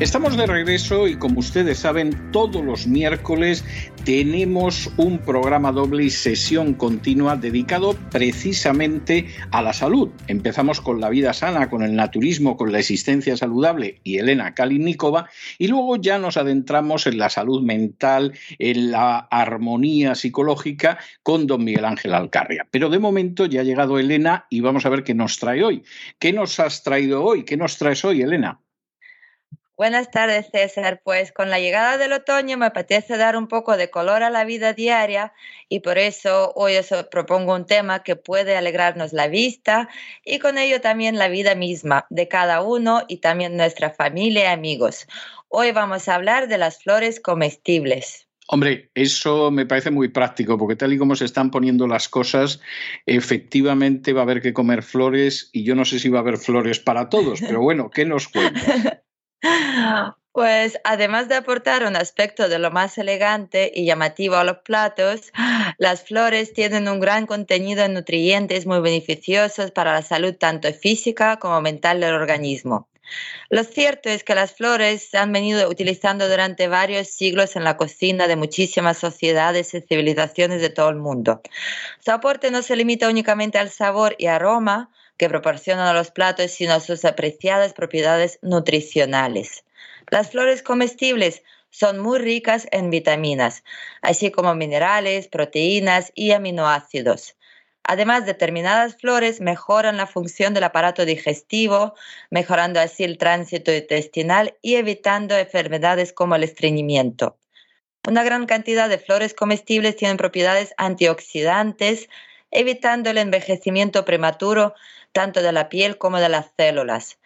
Estamos de regreso y como ustedes saben, todos los miércoles tenemos un programa doble y sesión continua dedicado precisamente a la salud. Empezamos con la vida sana, con el naturismo, con la existencia saludable y Elena Kalinnikova y luego ya nos adentramos en la salud mental, en la armonía psicológica con don Miguel Ángel Alcarria. Pero de momento ya ha llegado Elena y vamos a ver qué nos trae hoy. ¿Qué nos has traído hoy? ¿Qué nos traes hoy, Elena? Buenas tardes, César. Pues con la llegada del otoño me apetece dar un poco de color a la vida diaria y por eso hoy os propongo un tema que puede alegrarnos la vista y con ello también la vida misma de cada uno y también nuestra familia y amigos. Hoy vamos a hablar de las flores comestibles. Hombre, eso me parece muy práctico, porque tal y como se están poniendo las cosas, efectivamente va a haber que comer flores y yo no sé si va a haber flores para todos, pero bueno, ¿qué nos cuentas? Pues además de aportar un aspecto de lo más elegante y llamativo a los platos, las flores tienen un gran contenido de nutrientes muy beneficiosos para la salud tanto física como mental del organismo. Lo cierto es que las flores se han venido utilizando durante varios siglos en la cocina de muchísimas sociedades y civilizaciones de todo el mundo. Su aporte no se limita únicamente al sabor y aroma, que proporcionan a los platos, sino sus apreciadas propiedades nutricionales. Las flores comestibles son muy ricas en vitaminas, así como minerales, proteínas y aminoácidos. Además, determinadas flores mejoran la función del aparato digestivo, mejorando así el tránsito intestinal y evitando enfermedades como el estreñimiento. Una gran cantidad de flores comestibles tienen propiedades antioxidantes, evitando el envejecimiento prematuro tanto de la piel como de las células.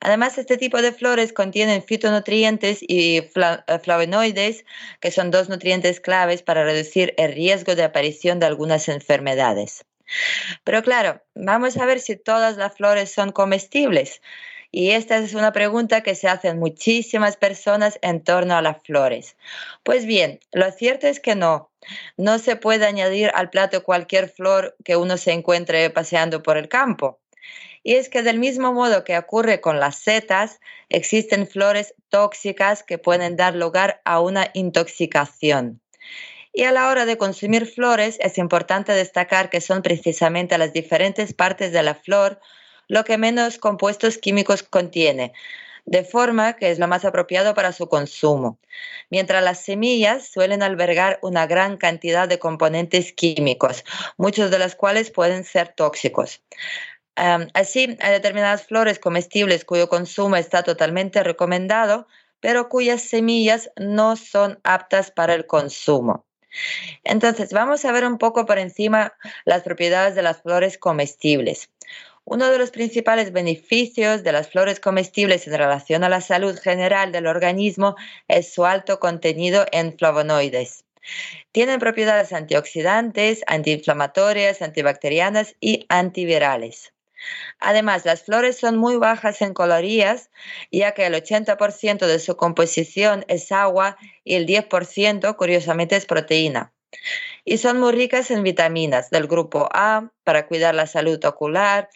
Además, este tipo de flores contienen fitonutrientes y eh, flavonoides, que son dos nutrientes claves para reducir el riesgo de aparición de algunas enfermedades. Pero claro, vamos a ver si todas las flores son comestibles. Y esta es una pregunta que se hacen muchísimas personas en torno a las flores. Pues bien, lo cierto es que no. No se puede añadir al plato cualquier flor que uno se encuentre paseando por el campo. Y es que del mismo modo que ocurre con las setas, existen flores tóxicas que pueden dar lugar a una intoxicación. Y a la hora de consumir flores es importante destacar que son precisamente las diferentes partes de la flor lo que menos compuestos químicos contiene, de forma que es lo más apropiado para su consumo, mientras las semillas suelen albergar una gran cantidad de componentes químicos, muchos de los cuales pueden ser tóxicos así, hay determinadas flores comestibles cuyo consumo está totalmente recomendado, pero cuyas semillas no son aptas para el consumo. Entonces, vamos a ver un poco por encima las propiedades de las flores comestibles. Uno de los principales beneficios de las flores comestibles en relación a la salud general del organismo es su alto contenido en flavonoides. Tienen propiedades antioxidantes, antiinflamatorias, antibacterianas y antivirales. Además, las flores son muy bajas en calorías, ya que el 80% de su composición es agua y el 10% curiosamente es proteína. Y son muy ricas en vitaminas del grupo A para cuidar la salud ocular,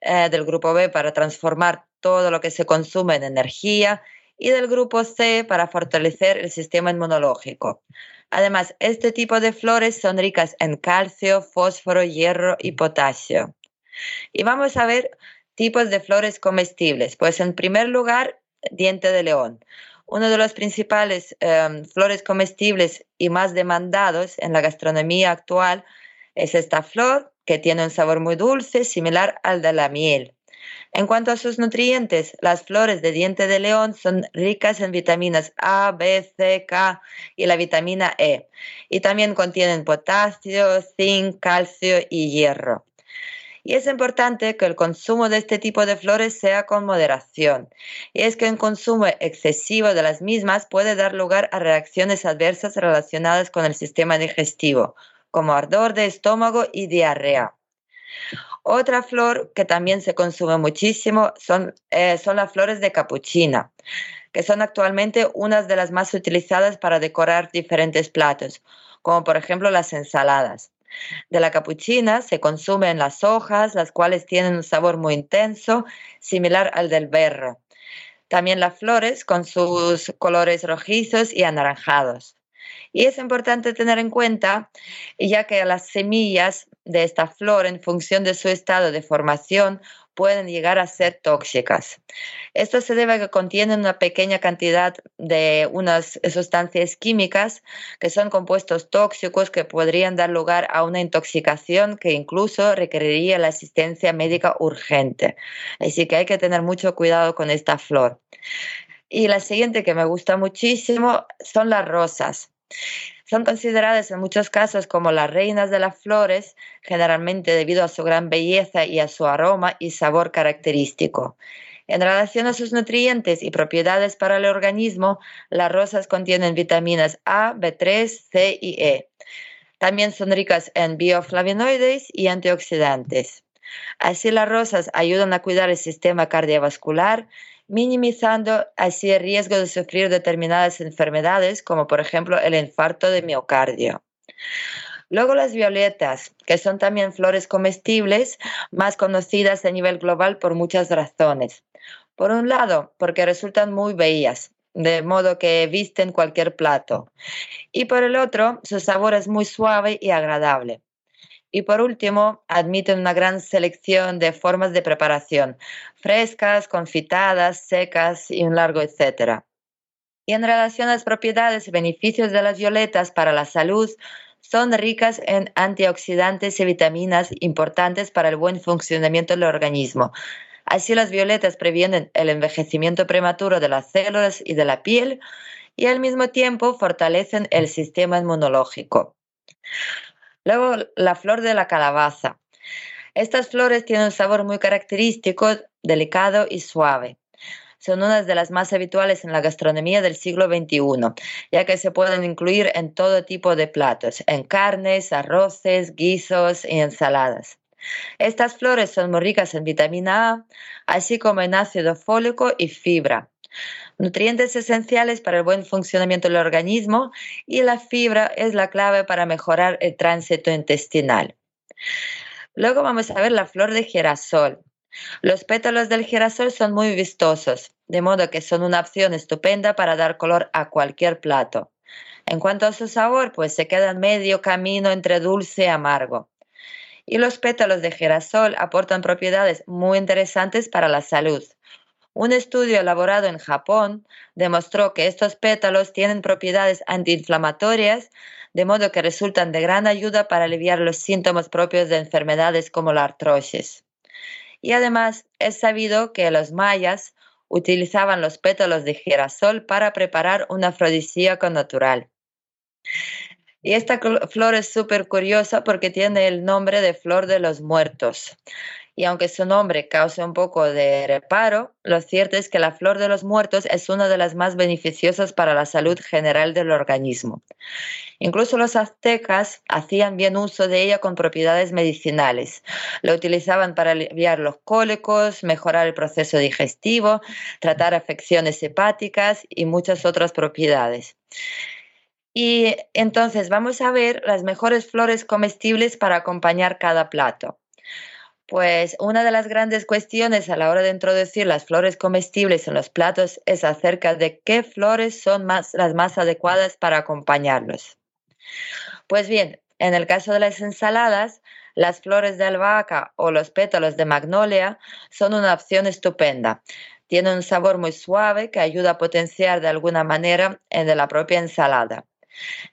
eh, del grupo B para transformar todo lo que se consume en energía y del grupo C para fortalecer el sistema inmunológico. Además, este tipo de flores son ricas en calcio, fósforo, hierro y potasio. Y vamos a ver tipos de flores comestibles. Pues en primer lugar, diente de león. uno de los principales em, flores comestibles y más demandados en la gastronomía actual es esta flor, que tiene un sabor muy dulce, similar al de la miel. En cuanto a sus nutrientes, las flores de diente de león son ricas en vitaminas A, B, C, K y la vitamina E, y también contienen potasio, zinc, calcio y hierro. Y es importante que el consumo de este tipo de flores sea con moderación. Y es que un consumo excesivo de las mismas puede dar lugar a reacciones adversas relacionadas con el sistema digestivo, como ardor de estómago y diarrea. Otra flor que también se consume muchísimo son, eh, son las flores de capuchina, que son actualmente unas de las más utilizadas para decorar diferentes platos, como por ejemplo las ensaladas. De la capuchina se consumen las hojas, las cuales tienen un sabor muy intenso, similar al del berro. También las flores con sus colores rojizos y anaranjados. Y es importante tener en cuenta, ya que las semillas de esta flor, en función de su estado de formación, pueden llegar a ser tóxicas. Esto se debe a que contienen una pequeña cantidad de unas sustancias químicas que son compuestos tóxicos que podrían dar lugar a una intoxicación que incluso requeriría la asistencia médica urgente. Así que hay que tener mucho cuidado con esta flor. Y la siguiente que me gusta muchísimo son las rosas. Son consideradas en muchos casos como las reinas de las flores, generalmente debido a su gran belleza y a su aroma y sabor característico. En relación a sus nutrientes y propiedades para el organismo, las rosas contienen vitaminas A, B3, C y E. También son ricas en bioflavonoides y antioxidantes. Así las rosas ayudan a cuidar el sistema cardiovascular, minimizando así el riesgo de sufrir determinadas enfermedades, como por ejemplo el infarto de miocardio. Luego las violetas, que son también flores comestibles, más conocidas a nivel global por muchas razones. Por un lado, porque resultan muy bellas, de modo que visten cualquier plato. Y por el otro, su sabor es muy suave y agradable. Y por último, admiten una gran selección de formas de preparación, frescas, confitadas, secas y un largo etcétera. Y en relación a las propiedades y beneficios de las violetas para la salud, son ricas en antioxidantes y vitaminas importantes para el buen funcionamiento del organismo. Así las violetas previenen el envejecimiento prematuro de las células y de la piel y al mismo tiempo fortalecen el sistema inmunológico. Luego, la flor de la calabaza. Estas flores tienen un sabor muy característico, delicado y suave. Son unas de las más habituales en la gastronomía del siglo XXI, ya que se pueden incluir en todo tipo de platos, en carnes, arroces, guisos y ensaladas. Estas flores son muy ricas en vitamina A, así como en ácido fólico y fibra nutrientes esenciales para el buen funcionamiento del organismo y la fibra es la clave para mejorar el tránsito intestinal. Luego vamos a ver la flor de girasol. Los pétalos del girasol son muy vistosos, de modo que son una opción estupenda para dar color a cualquier plato. En cuanto a su sabor, pues se queda medio camino entre dulce y amargo. Y los pétalos de girasol aportan propiedades muy interesantes para la salud, un estudio elaborado en Japón demostró que estos pétalos tienen propiedades antiinflamatorias, de modo que resultan de gran ayuda para aliviar los síntomas propios de enfermedades como la artrosis. Y además es sabido que los mayas utilizaban los pétalos de girasol para preparar un afrodisíaco natural. Y esta flor es súper curiosa porque tiene el nombre de flor de los muertos y aunque su nombre cause un poco de reparo, lo cierto es que la flor de los muertos es una de las más beneficiosas para la salud general del organismo. Incluso los aztecas hacían bien uso de ella con propiedades medicinales. La utilizaban para aliviar los cólicos, mejorar el proceso digestivo, tratar afecciones hepáticas y muchas otras propiedades. Y entonces vamos a ver las mejores flores comestibles para acompañar cada plato. Pues una de las grandes cuestiones a la hora de introducir las flores comestibles en los platos es acerca de qué flores son las más adecuadas para acompañarlos. Pues bien, en el caso de las ensaladas, las flores de albahaca o los pétalos de magnolia son una opción estupenda. Tienen un sabor muy suave que ayuda a potenciar de alguna manera en la propia ensalada.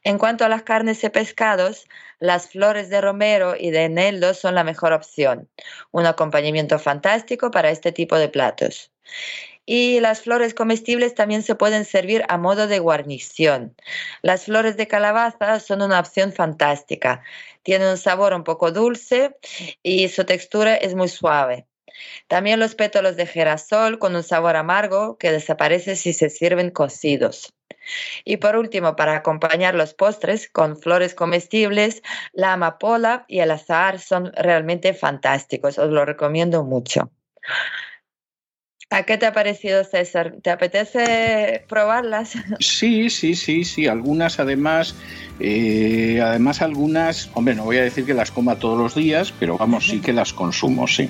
En cuanto a las carnes y pescados, las flores de romero y de eneldo son la mejor opción, un acompañamiento fantástico para este tipo de platos. Y las flores comestibles también se pueden servir a modo de guarnición. Las flores de calabaza son una opción fantástica. Tienen un sabor un poco dulce y su textura es muy suave. También los pétalos de girasol con un sabor amargo que desaparece si se sirven cocidos. Y por último, para acompañar los postres con flores comestibles, la amapola y el azahar son realmente fantásticos. Os lo recomiendo mucho. ¿A qué te ha parecido, César? ¿Te apetece probarlas? Sí, sí, sí, sí. Algunas, además, eh, además algunas, hombre, no voy a decir que las coma todos los días, pero vamos, sí que las consumo, sí.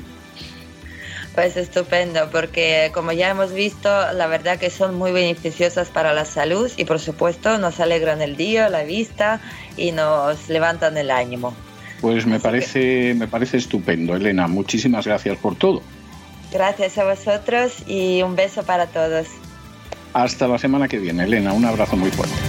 Pues estupendo, porque como ya hemos visto, la verdad que son muy beneficiosas para la salud y por supuesto nos alegran el día, la vista y nos levantan el ánimo. Pues me parece, me parece estupendo, Elena. Muchísimas gracias por todo. Gracias a vosotros y un beso para todos. Hasta la semana que viene, Elena. Un abrazo muy fuerte.